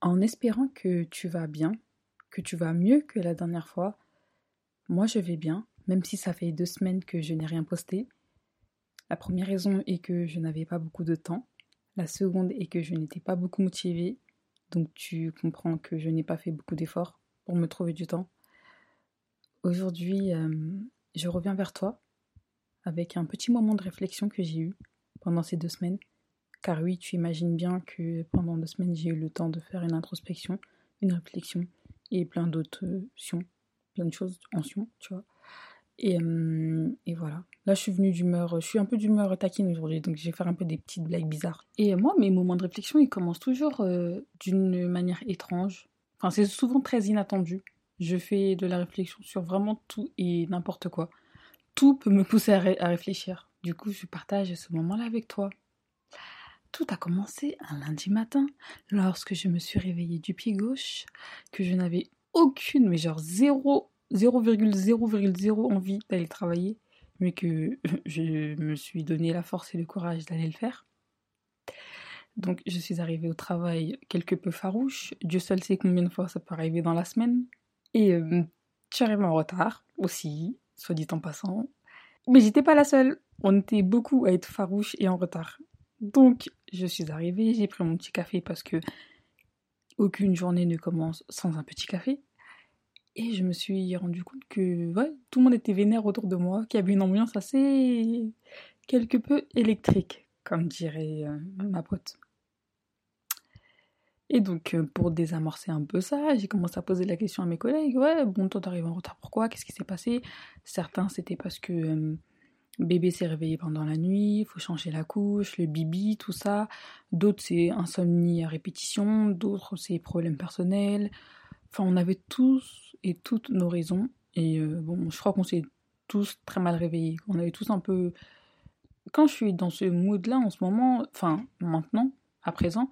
En espérant que tu vas bien, que tu vas mieux que la dernière fois, moi je vais bien, même si ça fait deux semaines que je n'ai rien posté. La première raison est que je n'avais pas beaucoup de temps. La seconde est que je n'étais pas beaucoup motivée. Donc tu comprends que je n'ai pas fait beaucoup d'efforts pour me trouver du temps. Aujourd'hui, euh, je reviens vers toi avec un petit moment de réflexion que j'ai eu pendant ces deux semaines. Car oui, tu imagines bien que pendant deux semaines, j'ai eu le temps de faire une introspection, une réflexion et plein d'autres sions, plein de choses en sion, tu vois. Et, euh, et, voilà. Là, je suis venue d'humeur, je suis un peu d'humeur taquine aujourd'hui, donc je vais faire un peu des petites blagues bizarres. Et moi, mes moments de réflexion, ils commencent toujours euh, d'une manière étrange. Enfin, c'est souvent très inattendu. Je fais de la réflexion sur vraiment tout et n'importe quoi. Tout peut me pousser à réfléchir. Du coup, je partage ce moment-là avec toi. Tout a commencé un lundi matin, lorsque je me suis réveillée du pied gauche, que je n'avais aucune, mais genre 0,0,0 envie d'aller travailler, mais que je me suis donné la force et le courage d'aller le faire. Donc je suis arrivée au travail quelque peu farouche. Dieu seul sait combien de fois ça peut arriver dans la semaine. Et euh, arrivée en retard aussi, soit dit en passant. Mais j'étais pas la seule. On était beaucoup à être farouche et en retard. Donc, je suis arrivée, j'ai pris mon petit café parce que aucune journée ne commence sans un petit café. Et je me suis rendu compte que tout le monde était vénère autour de moi, qu'il y avait une ambiance assez quelque peu électrique, comme dirait euh, ma pote. Et donc, euh, pour désamorcer un peu ça, j'ai commencé à poser la question à mes collègues. Ouais, bon, toi, t'arrives en retard, pourquoi? Qu'est-ce qui s'est passé? Certains, c'était parce que euh, bébé s'est réveillé pendant la nuit, faut changer la couche, le bibi, tout ça. D'autres, c'est insomnie à répétition, d'autres, c'est problèmes personnels. Enfin, on avait tous et toutes nos raisons. Et euh, bon, je crois qu'on s'est tous très mal réveillés. On avait tous un peu. Quand je suis dans ce mood-là en ce moment, enfin, maintenant, à présent,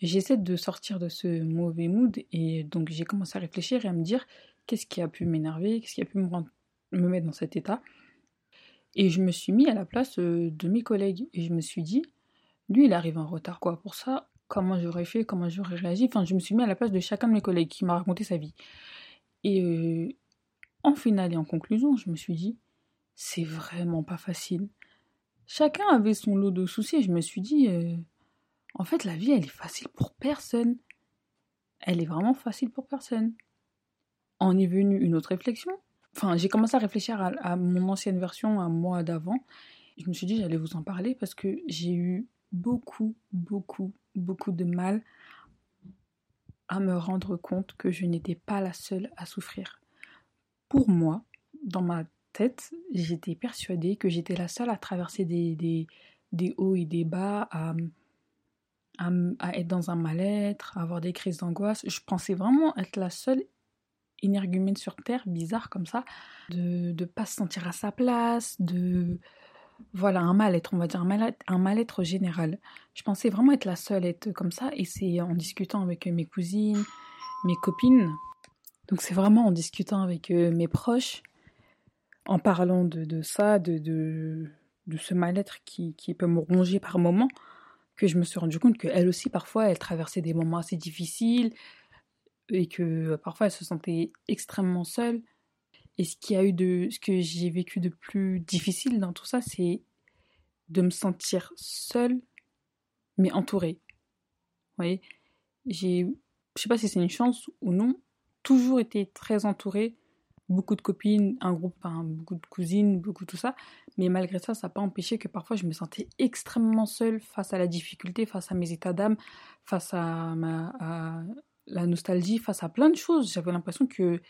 j'essaie de sortir de ce mauvais mood. Et donc, j'ai commencé à réfléchir et à me dire qu'est-ce qui a pu m'énerver, qu'est-ce qui a pu me mettre dans cet état? Et je me suis mis à la place de mes collègues et je me suis dit, lui il arrive en retard quoi pour ça, comment j'aurais fait, comment j'aurais réagi? Enfin, je me suis mis à la place de chacun de mes collègues qui m'a raconté sa vie. Et en finale et en conclusion, je me suis dit, c'est vraiment pas facile. Chacun avait son lot de soucis et je me suis dit, en fait, la vie, elle est facile pour personne. Elle est vraiment facile pour personne. En est venue une autre réflexion, Enfin, j'ai commencé à réfléchir à, mon ancienne version, à moi d'avant. Je me suis dit, j'allais vous en parler parce que j'ai eu beaucoup, beaucoup, beaucoup de mal à me rendre compte que je n'étais pas la seule à souffrir. Pour moi, dans ma tête, j'étais persuadée que j'étais la seule à traverser des, hauts et des bas, à, à, être dans un mal-être, à avoir des crises d'angoisse. Je pensais vraiment être la seule énergumène sur Terre, bizarre comme ça, de ne pas se sentir à sa place, de... Voilà, un mal-être, on va dire un mal-être, général. Je pensais vraiment être la seule à être comme ça, et c'est en discutant avec mes cousines, mes copines, donc c'est vraiment en discutant avec euh, mes proches, en parlant de, de ça, de, de, de ce mal-être qui, qui, peut me ronger par moments, que je me suis rendu compte qu'elle aussi, parfois, elle traversait des moments assez difficiles, et que euh, parfois elle se sentait extrêmement seule. Et ce qui a eu de, ce que j'ai vécu de plus difficile dans tout ça, c'est de me sentir seule, mais entourée. Vous voyez, j'ai, je sais pas si c'est une chance ou non, toujours été très entourée, beaucoup de copines, un groupe, enfin, beaucoup de cousines, beaucoup tout ça. Mais malgré ça, ça n'a pas empêché que parfois je me sentais extrêmement seule face à la difficulté, face à mes états d'âme, face à ma, la nostalgie face à plein de choses. J'avais l'impression que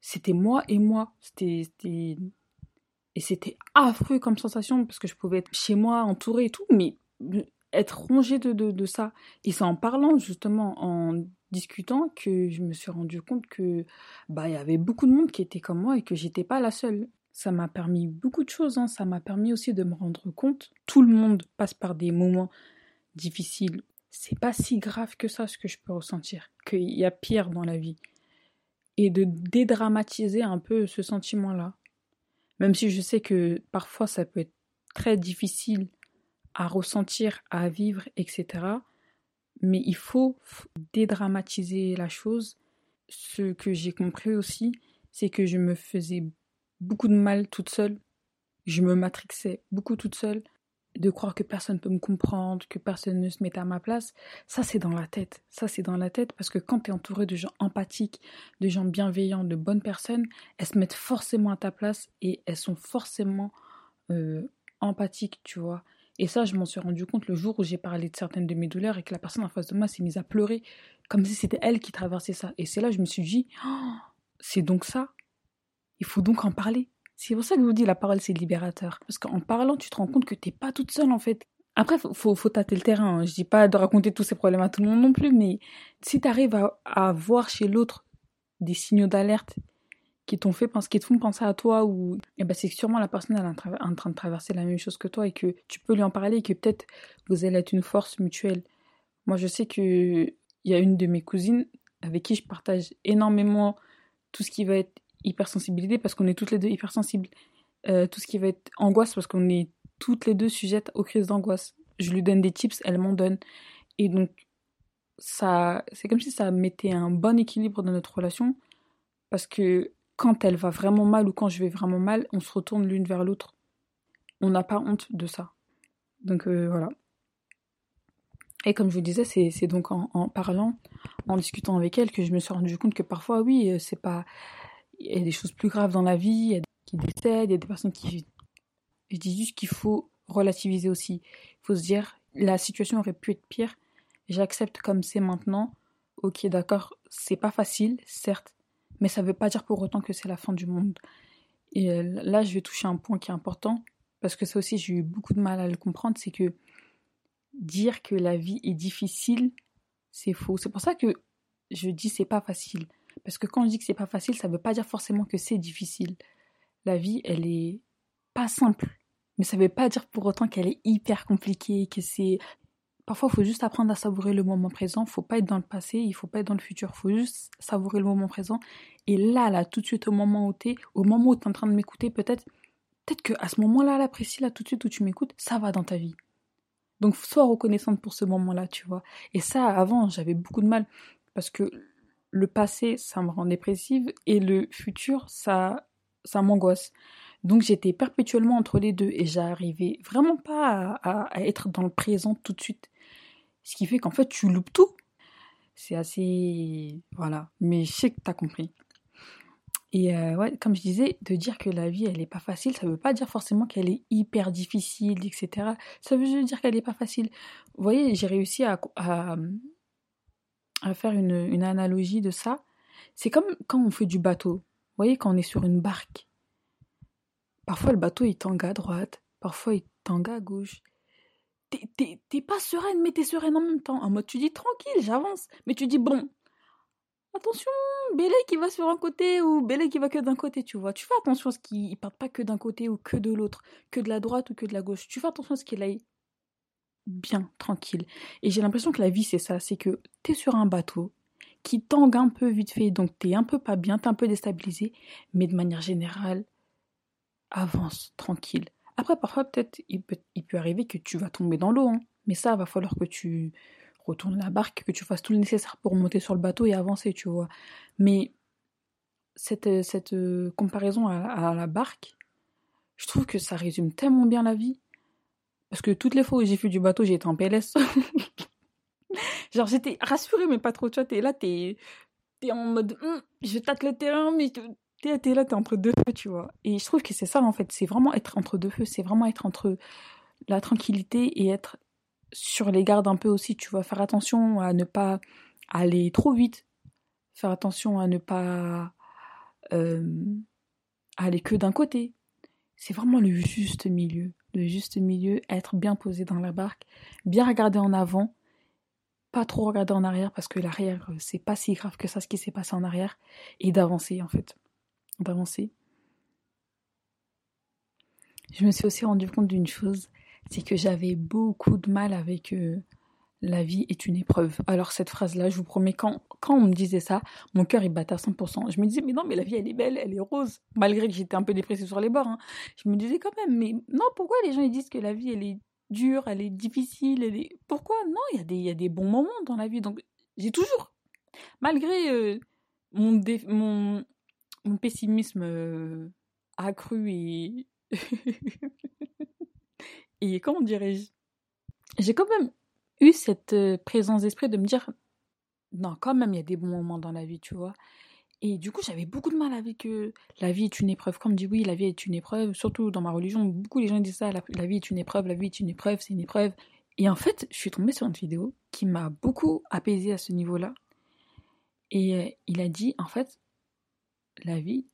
c'était moi et moi. C'était, et c'était affreux comme sensation parce que je pouvais être chez moi entourée et tout, mais être rongée de, de, de ça. Et c'est en parlant, justement, en discutant, que je me suis rendu compte que bah il y avait beaucoup de monde qui était comme moi et que j'étais pas la seule. Ça m'a permis beaucoup de choses, hein. ça m'a permis aussi de me rendre compte. Tout le monde passe par des moments difficiles. C'est pas si grave que ça ce que je peux ressentir, qu'il y a pire dans la vie. Et de dédramatiser un peu ce sentiment-là. Même si je sais que parfois ça peut être très difficile à ressentir, à vivre, etc. Mais il faut dédramatiser la chose. Ce que j'ai compris aussi, c'est que je me faisais beaucoup de mal toute seule. Je me matrixais beaucoup toute seule. De croire que personne ne peut me comprendre, que personne ne se met à ma place, ça c'est dans la tête. Ça c'est dans la tête parce que quand tu es entouré de gens empathiques, de gens bienveillants, de bonnes personnes, elles se mettent forcément à ta place et elles sont forcément euh, empathiques, tu vois. Et ça, je m'en suis rendu compte le jour où j'ai parlé de certaines de mes douleurs et que la personne en face de moi s'est mise à pleurer, comme si c'était elle qui traversait ça. Et c'est là que je me suis dit, oh, c'est donc ça. Il faut donc en parler. C'est pour ça que je vous dis, la parole, c'est libérateur. Parce qu'en parlant, tu te rends compte que t'es pas toute seule, en fait. Après, faut, faut, tâter le terrain. Hein. Je dis pas de raconter tous ces problèmes à tout le monde non plus, mais si tu arrives à, à voir chez l'autre des signaux d'alerte qui t'ont fait penser, qui te font penser à toi ou eh ben c'est sûrement la personne elle est en train de traverser la même chose que toi et que tu peux lui en parler et que peut-être vous allez être une force mutuelle. Moi je sais que il y a une de mes cousines avec qui je partage énormément tout ce qui va être hypersensibilité parce qu'on est toutes les deux hypersensibles. Euh, tout ce qui va être angoisse parce qu'on est toutes les deux sujettes aux crises d'angoisse. Je lui donne des tips, elle m'en donne. Et donc ça c'est comme si ça mettait un bon équilibre dans notre relation parce que quand elle va vraiment mal ou quand je vais vraiment mal, on se retourne l'une vers l'autre. On n'a pas honte de ça. Donc euh, voilà. Et comme je vous disais, c'est donc en, parlant, en discutant avec elle, que je me suis rendu compte que parfois, oui, euh, c'est pas. Il y a des choses plus graves dans la vie, il y a des qui décèdent, il y a des personnes qui. Je dis juste qu'il faut relativiser aussi. Il faut se dire, la situation aurait pu être pire. J'accepte comme c'est maintenant. Ok, d'accord, c'est pas facile, certes, mais ça veut pas dire pour autant que c'est la fin du monde. Et euh, là, je vais toucher un point qui est important, parce que ça aussi, j'ai eu beaucoup de mal à le comprendre, c'est que dire que la vie est difficile, c'est faux. C'est pour ça que je dis c'est pas facile. Parce que quand je dis que c'est pas facile, ça ne veut pas dire forcément que c'est difficile. La vie, elle est pas simple. Mais ça veut pas dire pour autant qu'elle est hyper compliquée, que c'est Parfois, il faut juste apprendre à savourer le moment présent. Il faut pas être dans le passé, il faut pas être dans le futur. Il faut juste savourer le moment présent. Et là, là, tout de suite, au moment où tu es, au moment où tu es en train de m'écouter, peut-être peut-être qu'à ce moment-là, là, précis, là, tout de suite où tu m'écoutes, ça va dans ta vie. Donc, sois reconnaissante pour ce moment-là, tu vois. Et ça, avant, j'avais beaucoup de mal. Parce que le passé, ça me rend dépressive. Et le futur, ça, ça m'angoisse. Donc j'étais perpétuellement entre les deux et j'arrivais vraiment pas à, être dans le présent tout de suite. Ce qui fait qu'en fait, tu loupes tout. C'est assez. Voilà. Mais je sais que tu as compris. Et euh, ouais, comme je disais, de dire que la vie, elle n'est pas facile, ça ne veut pas dire forcément qu'elle est hyper difficile, etc. Ça veut juste dire qu'elle n'est pas facile. Vous voyez, j'ai réussi à, à faire une, une, analogie de ça. C'est comme quand on fait du bateau. Vous voyez, quand on est sur une barque. Parfois, le bateau, il tangue à droite. Parfois, il tangue à gauche t'es pas sereine, mais t'es sereine en même temps. En mode, tu dis tranquille, j'avance. Mais tu dis, bon, attention, Bélé qui va sur un côté ou Bélé qui va que d'un côté, tu vois. Tu fais attention à ce qu'il parte pas que d'un côté ou que de l'autre, que de la droite ou que de la gauche. Tu fais attention à ce qu'il aille bien, tranquille. Et j'ai l'impression que la vie, c'est ça. C'est que t'es sur un bateau qui tangue un peu vite fait, donc t'es un peu pas bien, t'es un peu déstabilisé, mais de manière générale, avance, tranquille. Après, parfois, peut-être, il peut, arriver que tu vas tomber dans l'eau. Hein. Mais ça, va falloir que tu retournes la barque, que tu fasses tout le nécessaire pour monter sur le bateau et avancer, tu vois. Mais cette, euh, comparaison à, la barque, je trouve que ça résume tellement bien la vie. Parce que toutes les fois où j'ai fait du bateau, j'ai été en PLS. Genre, j'étais rassurée, mais pas trop. Tu vois, t'es là, t'es es en mode, hum, je tâte le terrain, mais t'es es là, t'es entre deux feux, tu vois. Et je trouve que c'est ça, en fait. C'est vraiment être entre deux feux. C'est vraiment être entre la tranquillité et être sur les gardes un peu aussi, tu vois. Faire attention à ne pas aller trop vite. Faire attention à ne pas euh, aller que d'un côté. C'est vraiment le juste milieu. Le juste milieu, être bien posé dans la barque, bien regarder en avant, pas trop regarder en arrière parce que l'arrière, euh, c'est pas si grave que ça ce qui s'est passé en arrière, et d'avancer en fait. D'avancer. Je me suis aussi rendu compte d'une chose, c'est que j'avais beaucoup de mal avec euh, la vie est une épreuve. Alors cette phrase-là, je vous promets, quand, quand on me disait ça, mon cœur il battait à 100%. Je me disais, mais non, mais la vie elle est belle, elle est rose. Malgré que j'étais un peu dépressée sur les bords. Hein. Je me disais quand même, mais non, pourquoi les gens ils disent que la vie elle est dure, elle est difficile, elle est... Pourquoi? Non, il y, a des, y a des bons moments dans la vie. Donc j'ai toujours, malgré euh, mon, mon, mon pessimisme euh, accru et... et comment dirais-je? J'ai quand même eu cette euh, présence d'esprit de me dire non, quand même, il y a des bons moments dans la vie, tu vois. Et du coup, j'avais beaucoup de mal avec euh, la vie est une épreuve. Quand on me dit oui, la vie est une épreuve, surtout dans ma religion, beaucoup les gens disent ça, la, vie est une épreuve, la vie est une épreuve, c'est une épreuve. Et en fait, je suis tombée sur une vidéo qui m'a beaucoup apaisée à ce niveau-là. Et euh, il a dit, en fait, la vie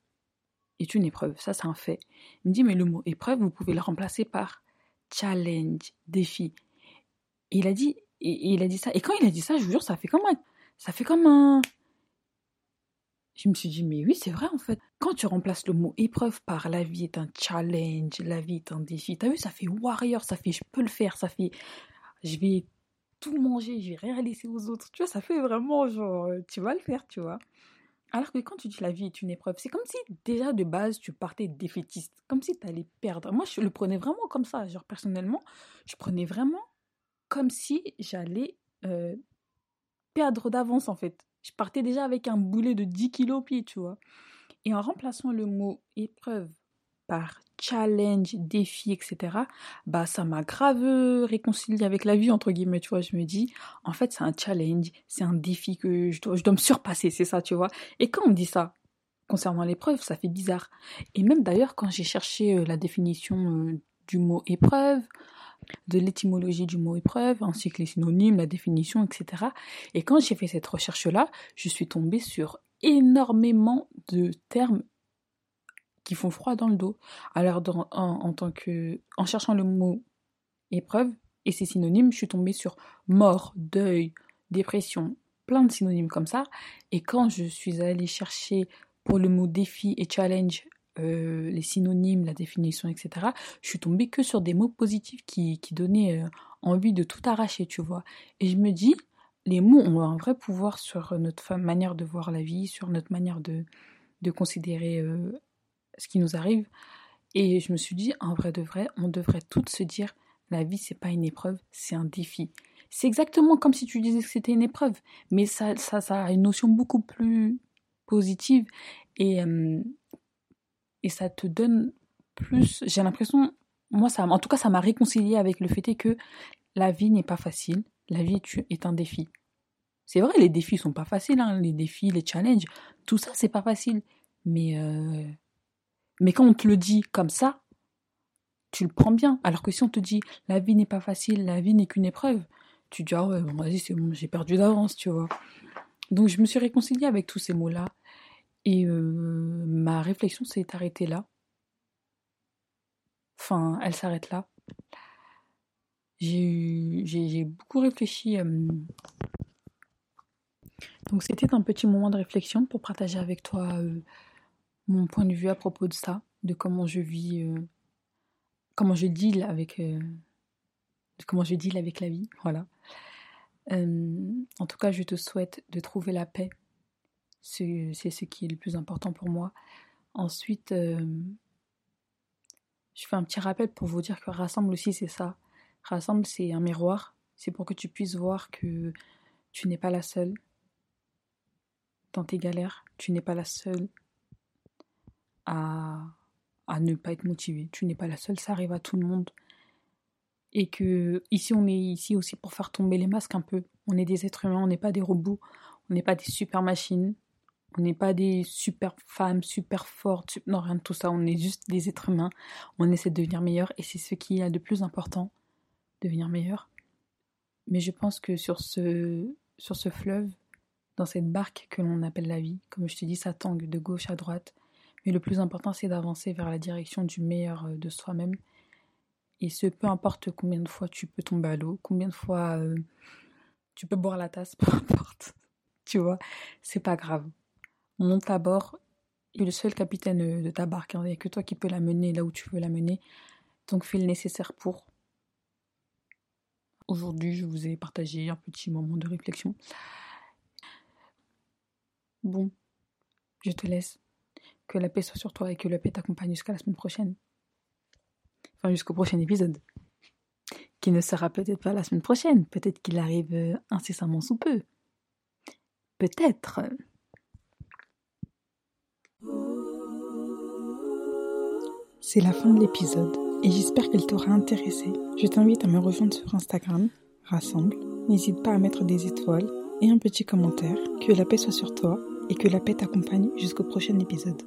est une épreuve. Ça, c'est un fait. Il me dit, mais le mot épreuve, vous pouvez le remplacer par challenge, défi. Et il a dit, il a dit ça. Et quand il a dit ça, je vous jure, ça fait comme un, ça fait comme un. Je me suis dit, mais oui, c'est vrai en fait. Quand tu remplaces le mot épreuve par la vie est un challenge, la vie est un défi, t'as vu, ça fait warrior, ça fait je peux le faire, ça fait je vais tout manger, je vais rien laisser aux autres. Tu vois, ça fait vraiment genre, tu vas le faire, tu vois. Alors que quand tu dis la vie est une épreuve, c'est comme si déjà de base tu partais défaitiste, comme si tu allais perdre. Moi, je le prenais vraiment comme ça. Genre, personnellement, je prenais vraiment comme si j'allais euh, perdre d'avance en fait. Je partais déjà avec un boulet de 10 kilos au pied, tu vois. Et en remplaçant le mot épreuve par challenge, défi, etc., bah ça m'a grave réconcilié avec la vie, entre guillemets, tu vois. Je me dis, en fait, c'est un challenge, c'est un défi que je dois, je dois me surpasser, c'est ça, tu vois. Et quand on dit ça, concernant l'épreuve, ça fait bizarre. Et même d'ailleurs, quand j'ai cherché euh, la définition euh, du mot épreuve, de l'étymologie du mot épreuve, ainsi que les synonymes, la définition, etc. Et quand j'ai fait cette recherche-là, je suis tombée sur énormément de termes qui font froid dans le dos. Alors, en, en cherchant le mot épreuve et ses synonymes, je suis tombée sur mort, deuil, dépression, plein de synonymes comme ça. Et quand je suis allée chercher pour le mot défi et challenge euh, les synonymes, la définition, etc., je suis tombée que sur des mots positifs qui, qui donnaient euh, envie de tout arracher, tu vois. Et je me dis, les mots ont un vrai pouvoir sur notre manière de voir la vie, sur notre manière de, de considérer euh, ce qui nous arrive. Et je me suis dit, en vrai de vrai, on devrait toutes se dire, la vie, c'est pas une épreuve, c'est un défi. C'est exactement comme si tu disais que c'était une épreuve, mais ça, ça, ça a une notion beaucoup plus positive. Et, et ça te donne plus. J'ai l'impression, moi, ça, en tout cas, ça m'a réconcilié avec le fait que la vie n'est pas facile, la vie est un défi. C'est vrai, les défis sont pas faciles, hein, les défis, les challenges, tout ça, c'est pas facile. Mais, euh, mais quand on te le dit comme ça, tu le prends bien. Alors que si on te dit la vie n'est pas facile, la vie n'est qu'une épreuve, tu dis ah ouais, vas-y, c'est bon, j'ai perdu d'avance, tu vois. Donc je me suis réconciliée avec tous ces mots-là. Et euh, ma réflexion s'est arrêtée là. Enfin, elle s'arrête là. J'ai beaucoup réfléchi. Euh, donc c'était un petit moment de réflexion pour partager avec toi euh, mon point de vue à propos de ça, de comment je vis, comment je deal avec, comment je deal avec la vie, voilà. en tout cas, je te souhaite de trouver la paix c'est ce qui est le plus important pour moi. Ensuite, euh, je fais un petit rappel pour vous dire que Rassemble aussi, c'est ça. Rassemble, c'est un miroir. C'est pour que tu puisses voir que tu n'es pas la seule dans tes galères. Tu n'es pas la seule à, à ne pas être motivée. Tu n'es pas la seule, ça arrive à tout le monde. Et que ici, on est ici aussi pour faire tomber les masques un peu. On est des êtres humains, on n'est pas des robots, on n'est pas des super machines. On n'est pas des super femmes, super fortes, non, rien de tout ça. On est juste des êtres humains. On essaie de devenir meilleur et c'est ce qui est de plus important, devenir meilleur. Mais je pense que sur ce, sur ce fleuve, dans cette barque que l'on appelle la vie, comme je te dis, ça tangue de gauche à droite. Mais le plus important, c'est d'avancer vers la direction du meilleur euh, de soi-même. Et ce, peu importe combien de fois tu peux tomber à l'eau, combien de fois euh, tu peux boire la tasse, peu importe. Tu vois, c'est pas grave. Monte à bord. Et le seul capitaine de ta barque, hein. il n'y a que toi qui peux la mener là où tu veux la mener. Donc fais le nécessaire pour. Aujourd'hui, je vous ai partagé un petit moment de réflexion. Bon, je te laisse. Que la paix soit sur toi et que la paix t'accompagne jusqu'à la semaine prochaine. Enfin, jusqu'au prochain épisode. Qui ne sera peut-être pas la semaine prochaine. Peut-être qu'il arrive euh, incessamment sous peu. Peut-être. C'est la fin de l'épisode et j'espère qu'elle t'aura intéressé. Je t'invite à me rejoindre sur Instagram, Rassemble. N'hésite pas à mettre des étoiles et un petit commentaire. Que la paix soit sur toi et que la paix t'accompagne jusqu'au prochain épisode.